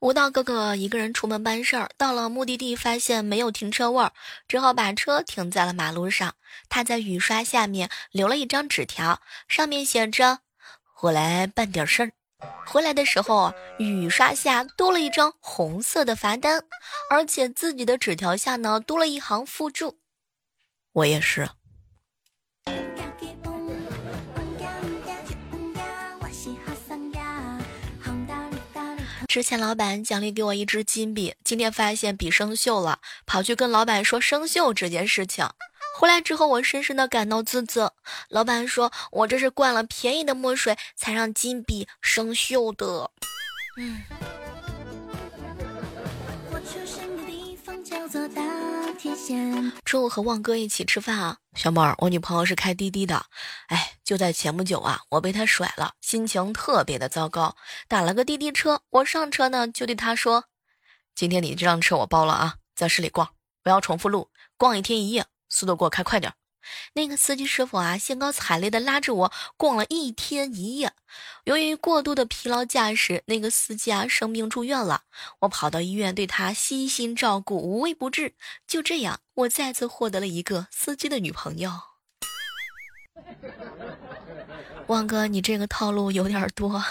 吴道哥哥一个人出门办事儿，到了目的地发现没有停车位，只好把车停在了马路上。他在雨刷下面留了一张纸条，上面写着：“我来办点事儿。”回来的时候，雨刷下多了一张红色的罚单，而且自己的纸条下呢多了一行附注：“我也是。”之前老板奖励给我一支金币，今天发现笔生锈了，跑去跟老板说生锈这件事情。回来之后，我深深的感到自责。老板说我这是灌了便宜的墨水，才让金币生锈的。嗯。中午和旺哥一起吃饭啊，小妹儿，我女朋友是开滴滴的，哎，就在前不久啊，我被她甩了，心情特别的糟糕。打了个滴滴车，我上车呢，就对她说：“今天你这辆车我包了啊，在市里逛，不要重复路，逛一天一夜，速度给我开快点。”那个司机师傅啊，兴高采烈地拉着我逛了一天一夜。由于过度的疲劳驾驶，那个司机啊生病住院了。我跑到医院对他悉心照顾，无微不至。就这样，我再次获得了一个司机的女朋友。旺哥，你这个套路有点多。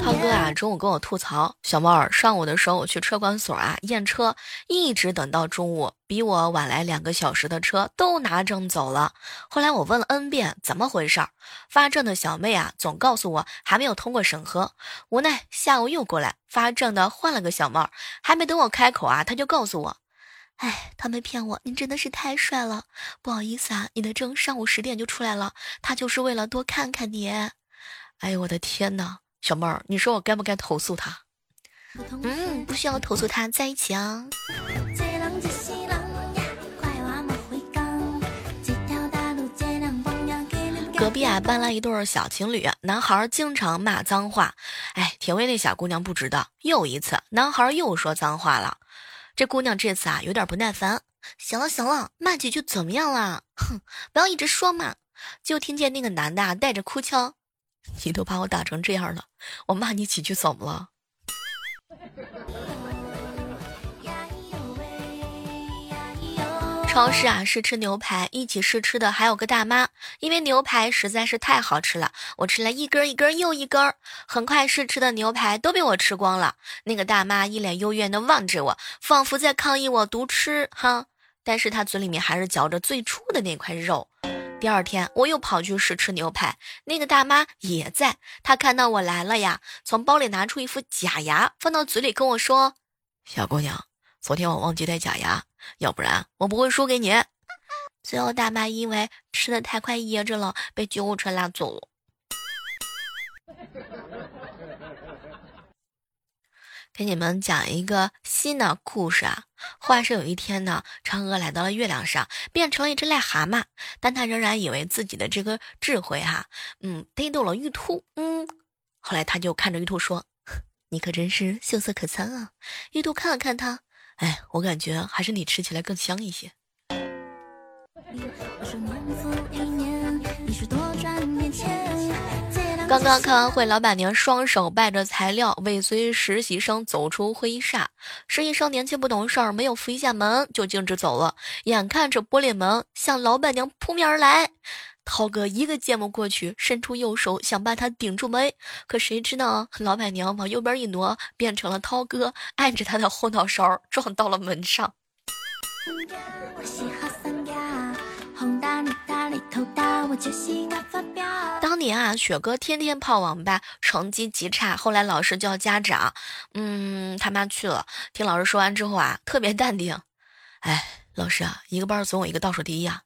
涛哥啊，中午跟我吐槽，小猫儿上午的时候我去车管所啊验车，一直等到中午，比我晚来两个小时的车都拿证走了。后来我问了 N 遍怎么回事儿，发证的小妹啊总告诉我还没有通过审核。无奈下午又过来发证的换了个小妹儿，还没等我开口啊，他就告诉我，哎，他没骗我，您真的是太帅了，不好意思啊，你的证上午十点就出来了，他就是为了多看看你。哎呦我的天哪！小妹儿，你说我该不该投诉他？嗯，不需要投诉他，在一起啊。隔壁啊搬来一对小情侣，男孩经常骂脏话，哎，铁卫那小姑娘不知道。又一次，男孩又说脏话了，这姑娘这次啊有点不耐烦。行了行了，骂几句怎么样啦？哼，不要一直说嘛。就听见那个男的啊带着哭腔。你都把我打成这样了，我骂你几句怎么了？超市啊，试吃牛排，一起试吃的还有个大妈。因为牛排实在是太好吃了，我吃了一根一根又一根，很快试吃的牛排都被我吃光了。那个大妈一脸幽怨的望着我，仿佛在抗议我独吃哈，但是她嘴里面还是嚼着最初的那块肉。第二天，我又跑去试吃牛排，那个大妈也在。她看到我来了呀，从包里拿出一副假牙，放到嘴里跟我说：“小姑娘，昨天我忘记带假牙，要不然我不会输给你。”最后，大妈因为吃的太快噎着了，被救护车拉走了。给你们讲一个新的故事啊！话说有一天呢，嫦娥来到了月亮上，变成了一只癞蛤蟆，但他仍然以为自己的这个智慧哈，嗯，逮到了玉兔，嗯，后来他就看着玉兔说：“你可真是秀色可餐啊！”玉兔看了看他，哎，我感觉还是你吃起来更香一些。刚刚开完会，老板娘双手抱着材料，尾随实习生走出会议室。实习生年轻不懂事儿，没有扶一下门就径直走了。眼看着玻璃门向老板娘扑面而来，涛哥一个箭步过去，伸出右手想把他顶住门，可谁知道老板娘往右边一挪，变成了涛哥按着他的后脑勺撞到了门上。当年啊，雪哥天天泡网吧，成绩极差，后来老师叫家长，嗯，他妈去了，听老师说完之后啊，特别淡定，哎，老师啊，一个班总有一个倒数第一啊，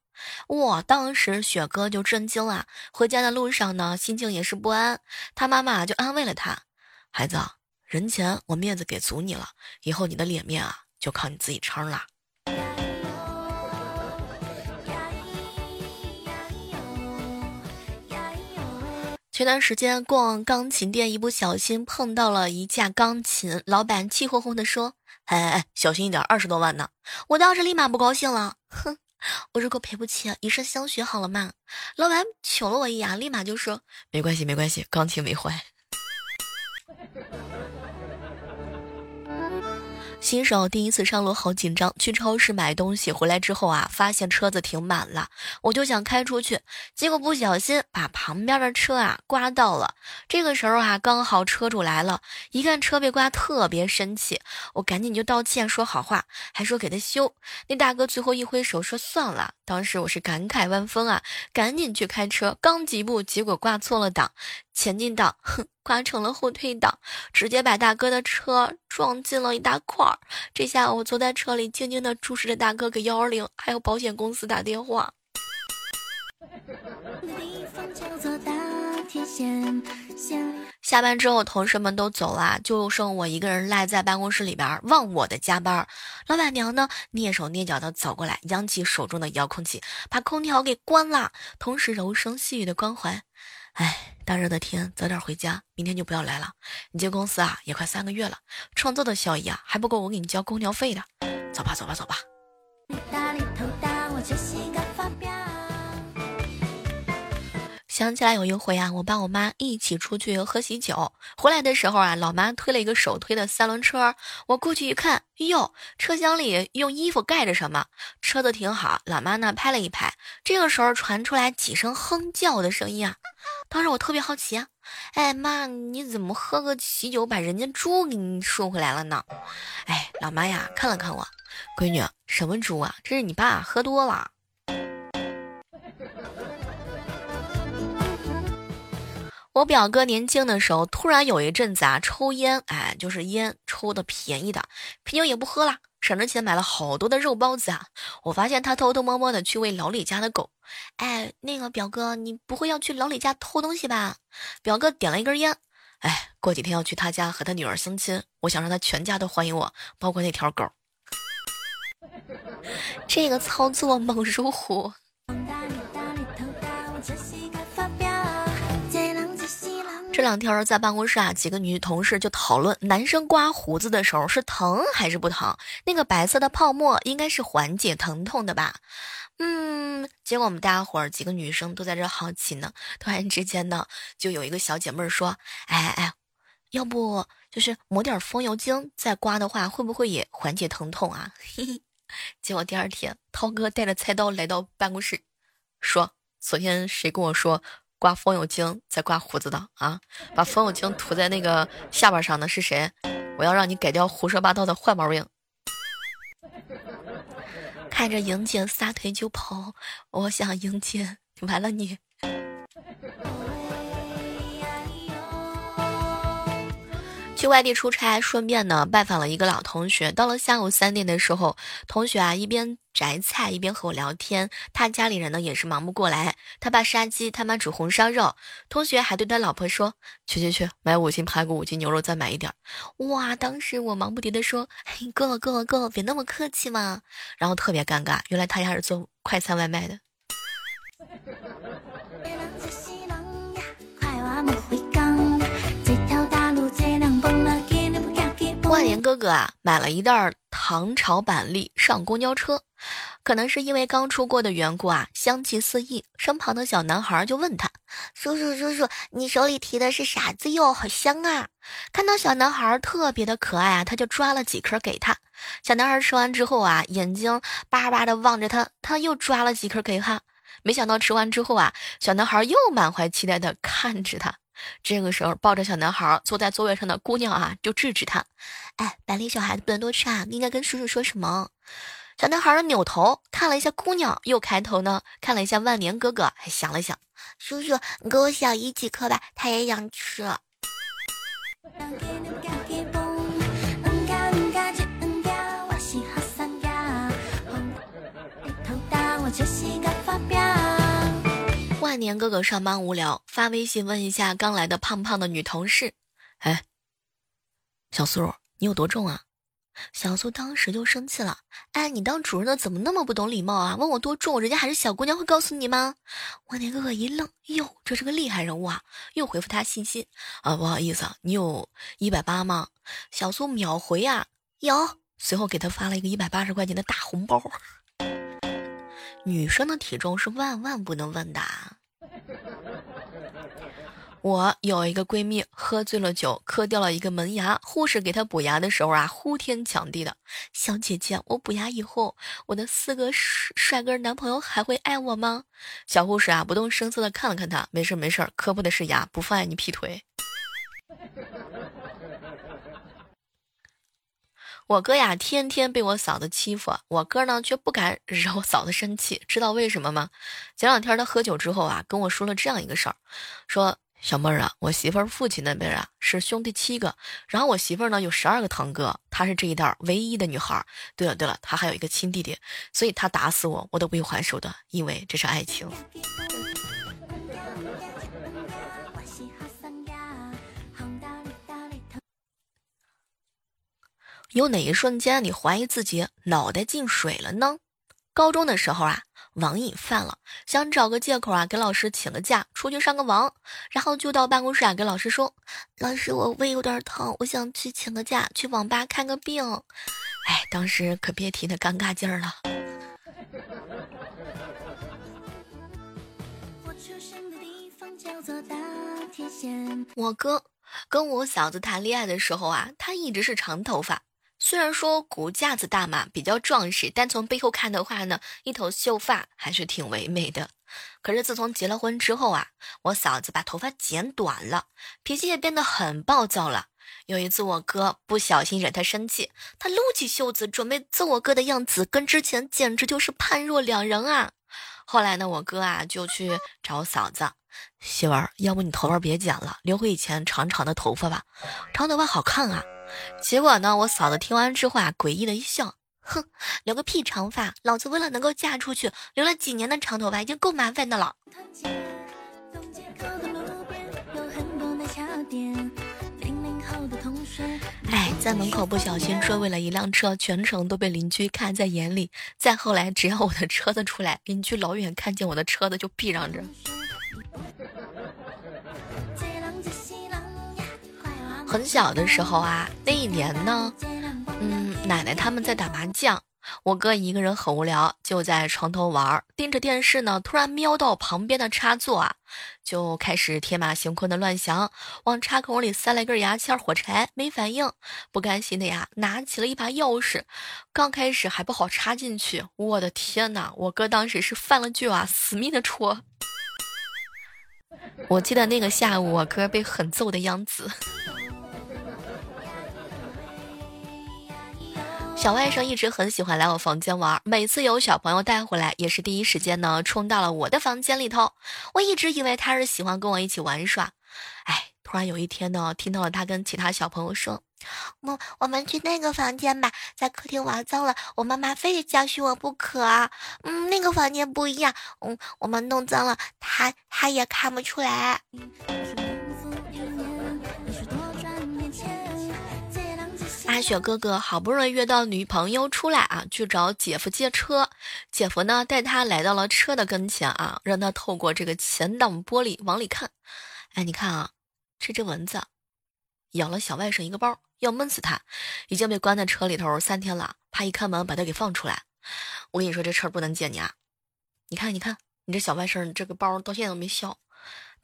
哇，当时雪哥就震惊了，回家的路上呢，心情也是不安，他妈妈就安慰了他，孩子，人前我面子给足你了，以后你的脸面啊，就靠你自己撑了。前段时间逛钢琴店，一不小心碰到了一架钢琴，老板气哄哄地说：“哎哎哎，小心一点，二十多万呢！”我当时立马不高兴了，哼，我如果赔不起，以身相许好了嘛。老板瞅了我一眼，立马就说没关系，没关系，钢琴没坏。新手第一次上路好紧张，去超市买东西回来之后啊，发现车子停满了，我就想开出去，结果不小心把旁边的车啊刮到了。这个时候啊，刚好车主来了，一看车被刮，特别生气，我赶紧就道歉说好话，还说给他修。那大哥最后一挥手说算了。当时我是感慨万分啊，赶紧去开车，刚几步，结果挂错了档，前进档哼挂成了后退档，直接把大哥的车撞进了一大块儿。这下我坐在车里，静静的注视着大哥给幺二零还有保险公司打电话。下班之后，同事们都走了，就剩我一个人赖在办公室里边，忘我的加班。老板娘呢，蹑手蹑脚的走过来，扬起手中的遥控器，把空调给关了，同时柔声细语的关怀：“哎，大热的天，早点回家，明天就不要来了。你进公司啊，也快三个月了，创造的效益啊，还不够我给你交空调费的。走吧，走吧，走吧。”想起来有一回啊，我爸我妈一起出去喝喜酒，回来的时候啊，老妈推了一个手推的三轮车，我过去一看，哟，车厢里用衣服盖着什么？车子停好，老妈呢拍了一拍，这个时候传出来几声哼叫的声音啊，当时我特别好奇啊，哎妈，你怎么喝个喜酒把人家猪给你送回来了呢？哎，老妈呀，看了看我，闺女，什么猪啊？这是你爸喝多了。我表哥年轻的时候，突然有一阵子啊，抽烟，哎，就是烟抽的便宜的，啤酒也不喝了，省着钱买了好多的肉包子啊。我发现他偷偷摸摸的去喂老李家的狗，哎，那个表哥，你不会要去老李家偷东西吧？表哥点了一根烟，哎，过几天要去他家和他女儿相亲，我想让他全家都欢迎我，包括那条狗。这个操作猛如虎。这两天在办公室啊，几个女同事就讨论男生刮胡子的时候是疼还是不疼？那个白色的泡沫应该是缓解疼痛的吧？嗯，结果我们大家伙儿几个女生都在这好奇呢。突然之间呢，就有一个小姐妹说：“哎哎，要不就是抹点风油精再刮的话，会不会也缓解疼痛啊？” 嘿嘿。结果第二天，涛哥带着菜刀来到办公室，说：“昨天谁跟我说？”刮风油精再刮胡子的啊，把风油精涂在那个下巴上的是谁？我要让你改掉胡说八道的坏毛病。看着莹姐撒腿就跑，我想莹姐完了你。去外地出差，顺便呢拜访了一个老同学。到了下午三点的时候，同学啊一边摘菜一边和我聊天。他家里人呢也是忙不过来，他爸杀鸡，他妈煮红烧肉。同学还对他老婆说：“去去去，买五斤排骨，五斤牛肉，再买一点。”哇！当时我忙不迭的说：“嘿，够了够了够了，别那么客气嘛。”然后特别尴尬，原来他家是做快餐外卖的。万年哥哥啊，买了一袋糖炒板栗上公交车，可能是因为刚出锅的缘故啊，香气四溢。身旁的小男孩就问他：“叔叔叔叔，你手里提的是啥子哟？好香啊！”看到小男孩特别的可爱啊，他就抓了几颗给他。小男孩吃完之后啊，眼睛巴巴的望着他，他又抓了几颗给他。没想到吃完之后啊，小男孩又满怀期待的看着他。这个时候，抱着小男孩坐在座位上的姑娘啊，就制止他：“哎，板栗小孩子不能多吃啊，你应该跟叔叔说什么？”小男孩扭头看了一下姑娘，又抬头呢看了一下万年哥哥，还想了想：“叔叔，你给我小姨几颗吧，她也想吃。”万年哥哥上班无聊，发微信问一下刚来的胖胖的女同事：“哎，小苏，你有多重啊？”小苏当时就生气了：“哎，你当主任的怎么那么不懂礼貌啊？问我多重，人家还是小姑娘会告诉你吗？”万年哥哥一愣：“哟，这是个厉害人物啊！”又回复他信息：“啊，不好意思啊，你有一百八吗？”小苏秒回呀：“有。”随后给他发了一个一百八十块钱的大红包。女生的体重是万万不能问的。我有一个闺蜜喝醉了酒，磕掉了一个门牙。护士给她补牙的时候啊，呼天抢地的：“小姐姐，我补牙以后，我的四个帅哥男朋友还会爱我吗？”小护士啊，不动声色的看了看她，没事没事，磕破的是牙，不妨碍你劈腿。我哥呀，天天被我嫂子欺负，我哥呢却不敢 惹我嫂子生气，知道为什么吗？前两天他喝酒之后啊，跟我说了这样一个事儿，说。小妹儿啊，我媳妇儿父亲那边啊是兄弟七个，然后我媳妇儿呢有十二个堂哥，她是这一代唯一的女孩。对了对了，她还有一个亲弟弟，所以她打死我我都不会还手的，因为这是爱情。有哪一瞬间你怀疑自己脑袋进水了呢？高中的时候啊。网瘾犯了，想找个借口啊，给老师请个假，出去上个网，然后就到办公室啊，给老师说：“老师，我胃有点疼，我想去请个假，去网吧看个病。”哎，当时可别提那尴尬劲儿了。我哥跟我嫂子谈恋爱的时候啊，他一直是长头发。虽然说骨架子大嘛，比较壮实，但从背后看的话呢，一头秀发还是挺唯美的。可是自从结了婚之后啊，我嫂子把头发剪短了，脾气也变得很暴躁了。有一次我哥不小心惹她生气，他撸起袖子准备揍我哥的样子，跟之前简直就是判若两人啊。后来呢，我哥啊就去找嫂子，媳妇儿，要不你头发别剪了，留回以前长长的头发吧，长头发好看啊。结果呢，我嫂子听完之后啊，诡异的一笑，哼，留个屁长发！老子为了能够嫁出去，留了几年的长头发已经够麻烦的了。哎，在门口不小心追尾了一辆车，全程都被邻居看在眼里。再后来，只要我的车子出来，邻居老远看见我的车子就避让着。很小的时候啊，那一年呢，嗯，奶奶他们在打麻将，我哥一个人很无聊，就在床头玩，盯着电视呢。突然瞄到旁边的插座啊，就开始天马行空的乱想，往插孔里塞了根牙签、火柴，没反应，不甘心的呀，拿起了一把钥匙，刚开始还不好插进去，我的天哪！我哥当时是犯了倔啊，死命的戳。我记得那个下午，我哥被狠揍的样子。小外甥一直很喜欢来我房间玩，每次有小朋友带回来，也是第一时间呢冲到了我的房间里头。我一直以为他是喜欢跟我一起玩耍，哎，突然有一天呢，听到了他跟其他小朋友说：“我我们去那个房间吧，在客厅玩脏了，我妈妈非得教训我不可。嗯，那个房间不一样，嗯，我们弄脏了，他他也看不出来。”阿雪哥哥好不容易约到女朋友出来啊，去找姐夫借车。姐夫呢带他来到了车的跟前啊，让他透过这个前挡玻璃往里看。哎，你看啊，这只蚊子咬了小外甥一个包，要闷死他，已经被关在车里头三天了。怕一开门把他给放出来。我跟你说这车不能借你啊！你看，你看，你这小外甥这个包到现在都没消。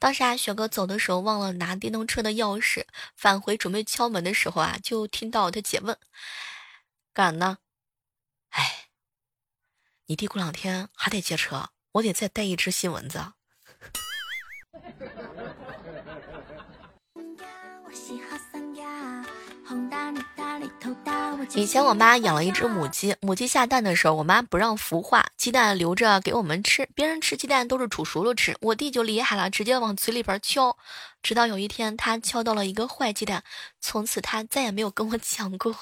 当时啊，雪哥走的时候忘了拿电动车的钥匙，返回准备敲门的时候啊，就听到他姐问：“干呢？”哎，你弟过两天还得接车，我得再带一只新蚊子。以前我妈养了一只母鸡，母鸡下蛋的时候，我妈不让孵化，鸡蛋留着给我们吃。别人吃鸡蛋都是煮熟了吃，我弟就厉害了，直接往嘴里边敲。直到有一天，他敲到了一个坏鸡蛋，从此他再也没有跟我讲过。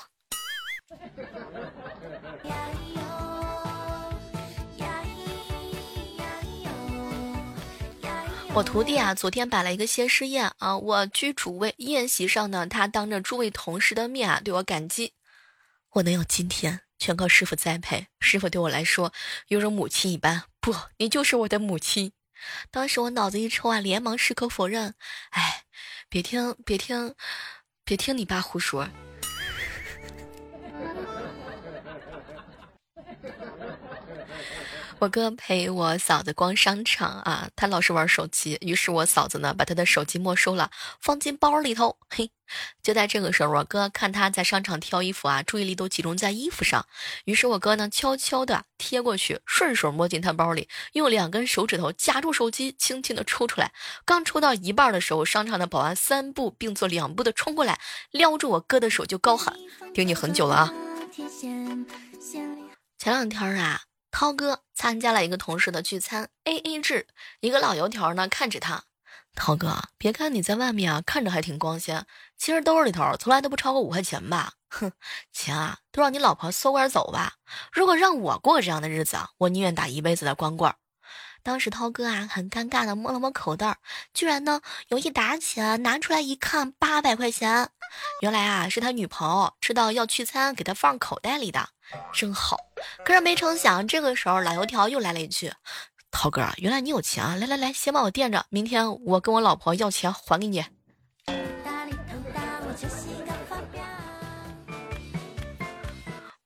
我徒弟啊，昨天摆了一个谢师宴啊，我居主位，宴席上呢，他当着诸位同事的面啊，对我感激。我能有今天，全靠师傅栽培。师傅对我来说，犹如母亲一般。不，你就是我的母亲。当时我脑子一抽啊，连忙矢口否认。哎，别听，别听，别听你爸胡说。我哥陪我嫂子逛商场啊，他老是玩手机，于是我嫂子呢把他的手机没收了，放进包里头。嘿，就在这个时候，我哥看他在商场挑衣服啊，注意力都集中在衣服上，于是我哥呢悄悄的贴过去，顺手摸进他包里，用两根手指头夹住手机，轻轻的抽出来。刚抽到一半的时候，商场的保安三步并作两步的冲过来，撩住我哥的手就高喊：“盯你很久了啊！”前两天啊。涛哥参加了一个同事的聚餐，A A 制。一个老油条呢看着他，涛哥，别看你在外面啊，看着还挺光鲜，其实兜里头从来都不超过五块钱吧？哼，钱啊都让你老婆搜刮走吧。如果让我过这样的日子，我宁愿打一辈子的光棍。当时涛哥啊很尴尬的摸了摸口袋，居然呢有一沓钱，拿出来一看，八百块钱。原来啊是他女朋友知道要聚餐，给他放口袋里的。真好，可是没成想，这个时候老油条又来了一句：“涛哥，原来你有钱啊！来来来，先帮我垫着，明天我跟我老婆要钱还给你。”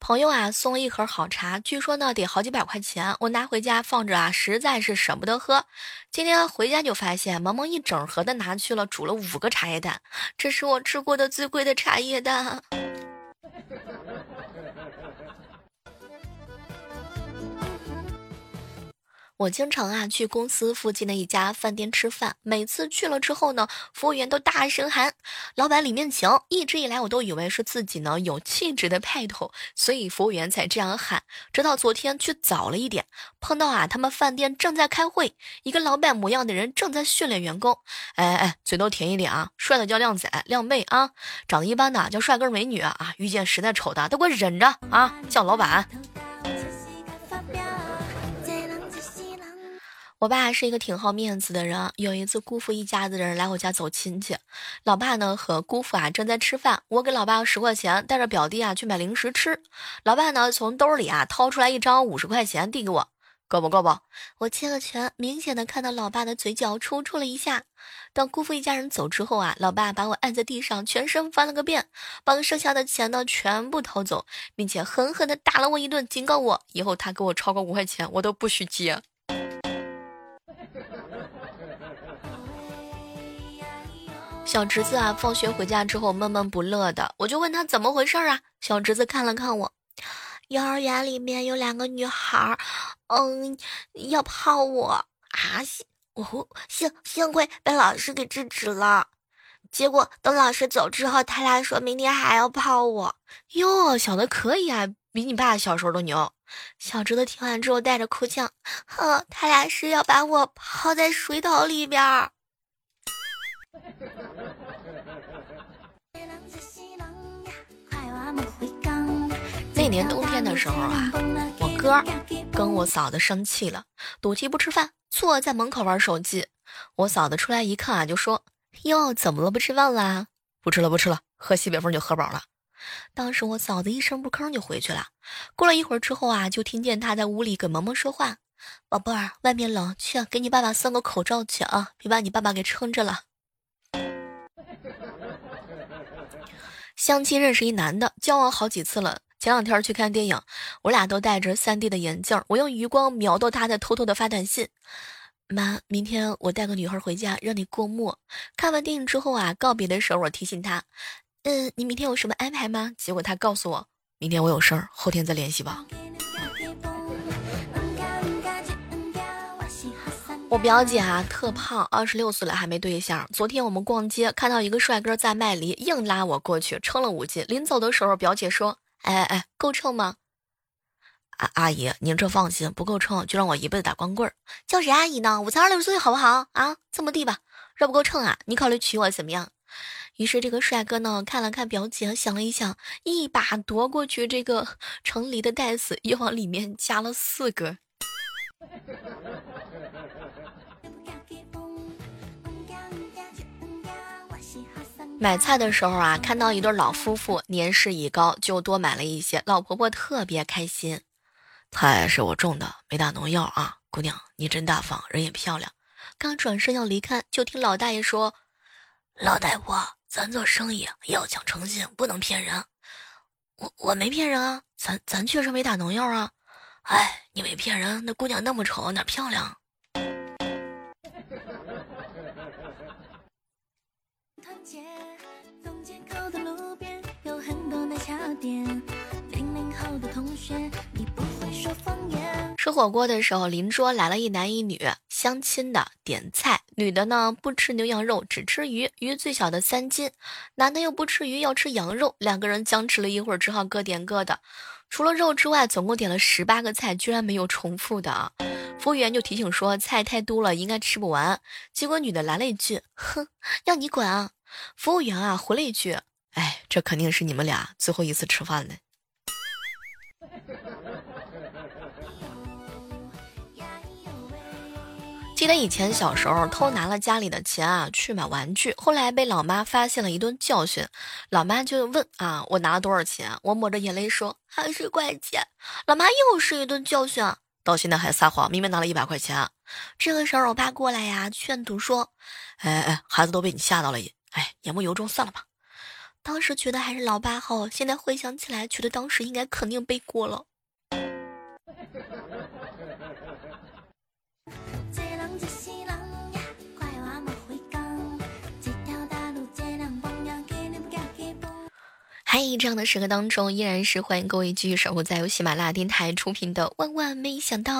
朋友啊，送了一盒好茶，据说呢得好几百块钱，我拿回家放着啊，实在是舍不得喝。今天回家就发现，萌萌一整盒的拿去了，煮了五个茶叶蛋，这是我吃过的最贵的茶叶蛋。我经常啊去公司附近的一家饭店吃饭，每次去了之后呢，服务员都大声喊：“老板里面请！”一直以来我都以为是自己呢有气质的派头，所以服务员才这样喊。直到昨天去早了一点，碰到啊他们饭店正在开会，一个老板模样的人正在训练员工。哎哎，嘴都甜一点啊！帅的叫靓仔靓妹啊，长得一般的叫帅哥美女啊，遇见实在丑的都给我忍着啊，叫老板。我爸是一个挺好面子的人。有一次，姑父一家子人来我家走亲戚，老爸呢和姑父啊正在吃饭。我给老爸十块钱，带着表弟啊去买零食吃。老爸呢从兜里啊掏出来一张五十块钱，递给我，够不够不？我接了钱，明显的看到老爸的嘴角抽搐了一下。等姑父一家人走之后啊，老爸把我按在地上，全身翻了个遍，把剩下的钱呢全部掏走，并且狠狠的打了我一顿，警告我以后他给我超过五块钱，我都不许接。小侄子啊，放学回家之后闷闷不乐的，我就问他怎么回事啊？小侄子看了看我，幼儿园里面有两个女孩，嗯，要泡我啊！幸哦幸幸亏被老师给制止了，结果等老师走之后，他俩说明天还要泡我。哟，小的可以啊，比你爸小时候都牛。小侄子听完之后带着哭腔，哼，他俩是要把我泡在水桶里边。那年冬天的时候啊，我哥跟我嫂子生气了，赌气不吃饭，坐在门口玩手机。我嫂子出来一看啊，就说：“哟，怎么了？不吃饭啦？不吃了，不吃了，喝西北风就喝饱了。”当时我嫂子一声不吭就回去了。过了一会儿之后啊，就听见她在屋里跟萌萌说话：“宝贝儿，外面冷，去给你爸爸送个口罩去啊，别把你爸爸给撑着了。”相亲认识一男的，交往好几次了。前两天去看电影，我俩都戴着 3D 的眼镜，我用余光瞄到他在偷偷的发短信：“妈，明天我带个女孩回家，让你过目。”看完电影之后啊，告别的时候我提醒他：“嗯，你明天有什么安排吗？”结果他告诉我：“明天我有事儿，后天再联系吧。”我表姐啊，特胖，二十六岁了还没对象。昨天我们逛街，看到一个帅哥在卖梨，硬拉我过去，称了五斤。临走的时候，表姐说：“哎哎哎，够称吗？”阿阿姨，您这放心，不够称就让我一辈子打光棍儿。叫谁阿姨呢？我才二十六岁，好不好啊？这么地吧，这不够称啊？你考虑娶我怎么样？于是这个帅哥呢，看了看表姐，想了一想，一把夺过去这个盛梨的袋子，又往里面加了四个。买菜的时候啊，看到一对老夫妇年事已高，就多买了一些。老婆婆特别开心，菜是我种的，没打农药啊。姑娘，你真大方，人也漂亮。刚转身要离开，就听老大爷说：“老大夫，咱做生意要讲诚信，不能骗人。我我没骗人啊，咱咱确实没打农药啊。哎，你没骗人，那姑娘那么丑，哪漂亮？吃火锅的时候，邻桌来了一男一女相亲的点菜，女的呢不吃牛羊肉，只吃鱼，鱼最小的三斤；男的又不吃鱼，要吃羊肉。两个人僵持了一会儿，只好各点各的。除了肉之外，总共点了十八个菜，居然没有重复的啊！服务员就提醒说菜太多了，应该吃不完。结果女的来了一句：“哼，要你管啊！”服务员啊回了一句：“哎，这肯定是你们俩最后一次吃饭了。”记得以前小时候偷拿了家里的钱啊去买玩具，后来被老妈发现了一顿教训。老妈就问啊，我拿了多少钱？我抹着眼泪说二十块钱。老妈又是一顿教训，到现在还撒谎，明明拿了一百块钱。这个时候我爸过来呀，劝阻说，哎哎，孩子都被你吓到了，哎，言不由衷，算了吧。当时觉得还是老爸好，现在回想起来，觉得当时应该肯定背锅了。在，这样的时刻当中，依然是欢迎各位继续守护在由喜马拉雅电台出品的《万万没想到》。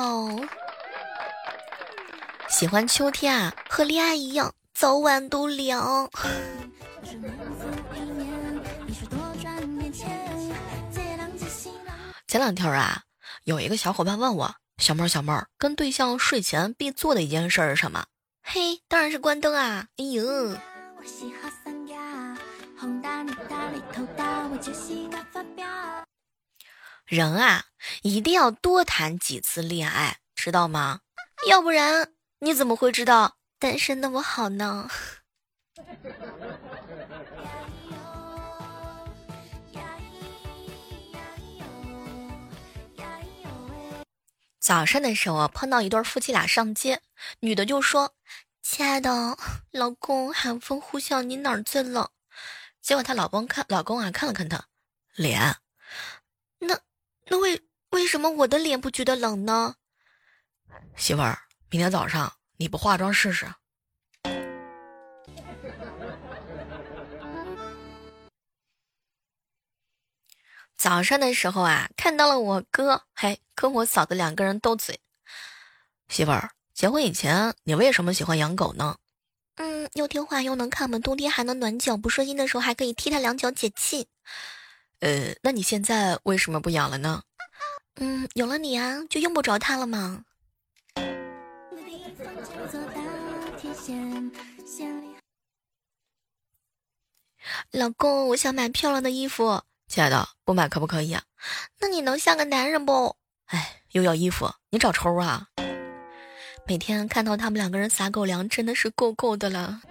喜欢秋天啊，和恋爱一样，早晚都凉。前两天啊，有一个小伙伴问我：“小妹儿，小妹儿，跟对象睡前必做的一件事是什么？”嘿，当然是关灯啊！哎呦。哄大你大里头大，我就心肝发飙人啊，一定要多谈几次恋爱，知道吗？要不然你怎么会知道单身那么好呢？早上的时候碰到一对夫妻俩上街，女的就说：“亲爱的老公，寒风呼啸，你哪儿最冷？”结果她老公看老公啊看了看她脸，那那为为什么我的脸不觉得冷呢？媳妇儿，明天早上你不化妆试试。早上的时候啊，看到了我哥，嘿，跟我嫂子两个人斗嘴。媳妇儿，结婚以前你为什么喜欢养狗呢？嗯，又听话又能看门，冬天还能暖脚，不顺心的时候还可以踢他两脚解气。呃，那你现在为什么不养了呢？嗯，有了你啊，就用不着他了嘛。老公，我想买漂亮的衣服，亲爱的，不买可不可以啊？那你能像个男人不？哎，又要衣服，你找抽啊？每天看到他们两个人撒狗粮，真的是够够的了。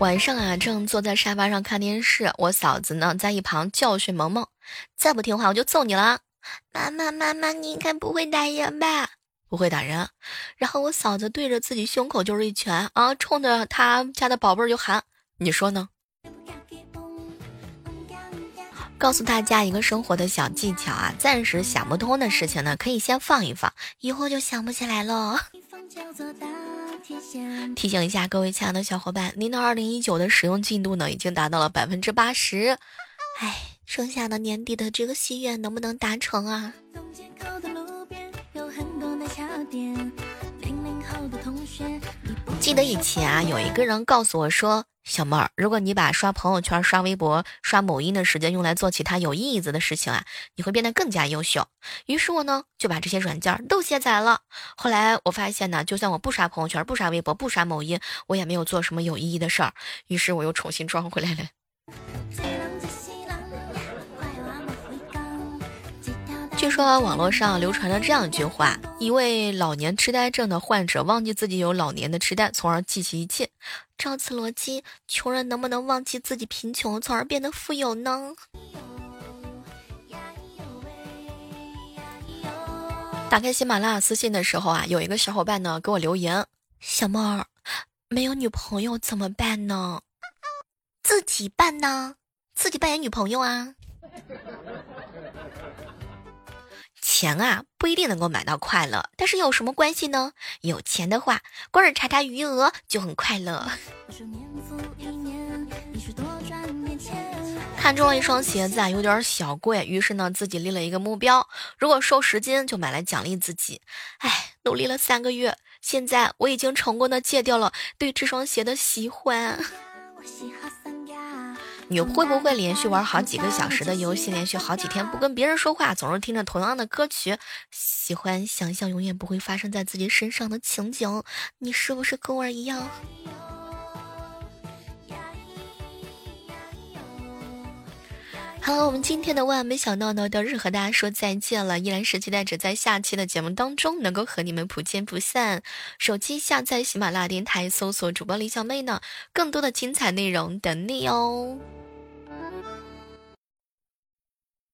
晚上啊，正坐在沙发上看电视，我嫂子呢在一旁教训萌萌：“再不听话，我就揍你了。”妈妈，妈妈，你应该不会打人吧？不会打人。然后我嫂子对着自己胸口就是一拳啊，冲着他家的宝贝儿就喊：“你说呢？”告诉大家一个生活的小技巧啊，暂时想不通的事情呢，可以先放一放，以后就想不起来喽。提醒一下各位亲爱的小伙伴，您的二零一九的使用进度呢，已经达到了百分之八十。哎，剩下的年底的这个心愿能不能达成啊？记得以前啊，有一个人告诉我说。小妹儿，如果你把刷朋友圈、刷微博、刷某音的时间用来做其他有意义的事情啊，你会变得更加优秀。于是我呢就把这些软件都卸载了。后来我发现呢，就算我不刷朋友圈、不刷微博、不刷某音，我也没有做什么有意义的事儿。于是我又重新装回来了。说网络上流传着这样一句话：一位老年痴呆症的患者忘记自己有老年的痴呆，从而记起一切。照此逻辑，穷人能不能忘记自己贫穷，从而变得富有呢？打开喜马拉雅私信的时候啊，有一个小伙伴呢给我留言：“小妹儿，没有女朋友怎么办呢？自己办呢？自己扮演女朋友啊。钱啊，不一定能够买到快乐，但是有什么关系呢？有钱的话，光是查查余额就很快乐。看中了一双鞋子啊，有点小贵，于是呢，自己立了一个目标，如果瘦十斤就买来奖励自己。哎，努力了三个月，现在我已经成功的戒掉了对这双鞋的喜欢。你会不会连续玩好几个小时的游戏，连续好几天不跟别人说话，总是听着同样的歌曲，喜欢想象永远不会发生在自己身上的情景？你是不是跟我一样？好了，我们今天的万没想到呢，到日和大家说再见了，依然是期待着在下期的节目当中能够和你们不见不散。手机下载喜马拉雅电台，搜索主播李小妹呢，更多的精彩内容等你哦。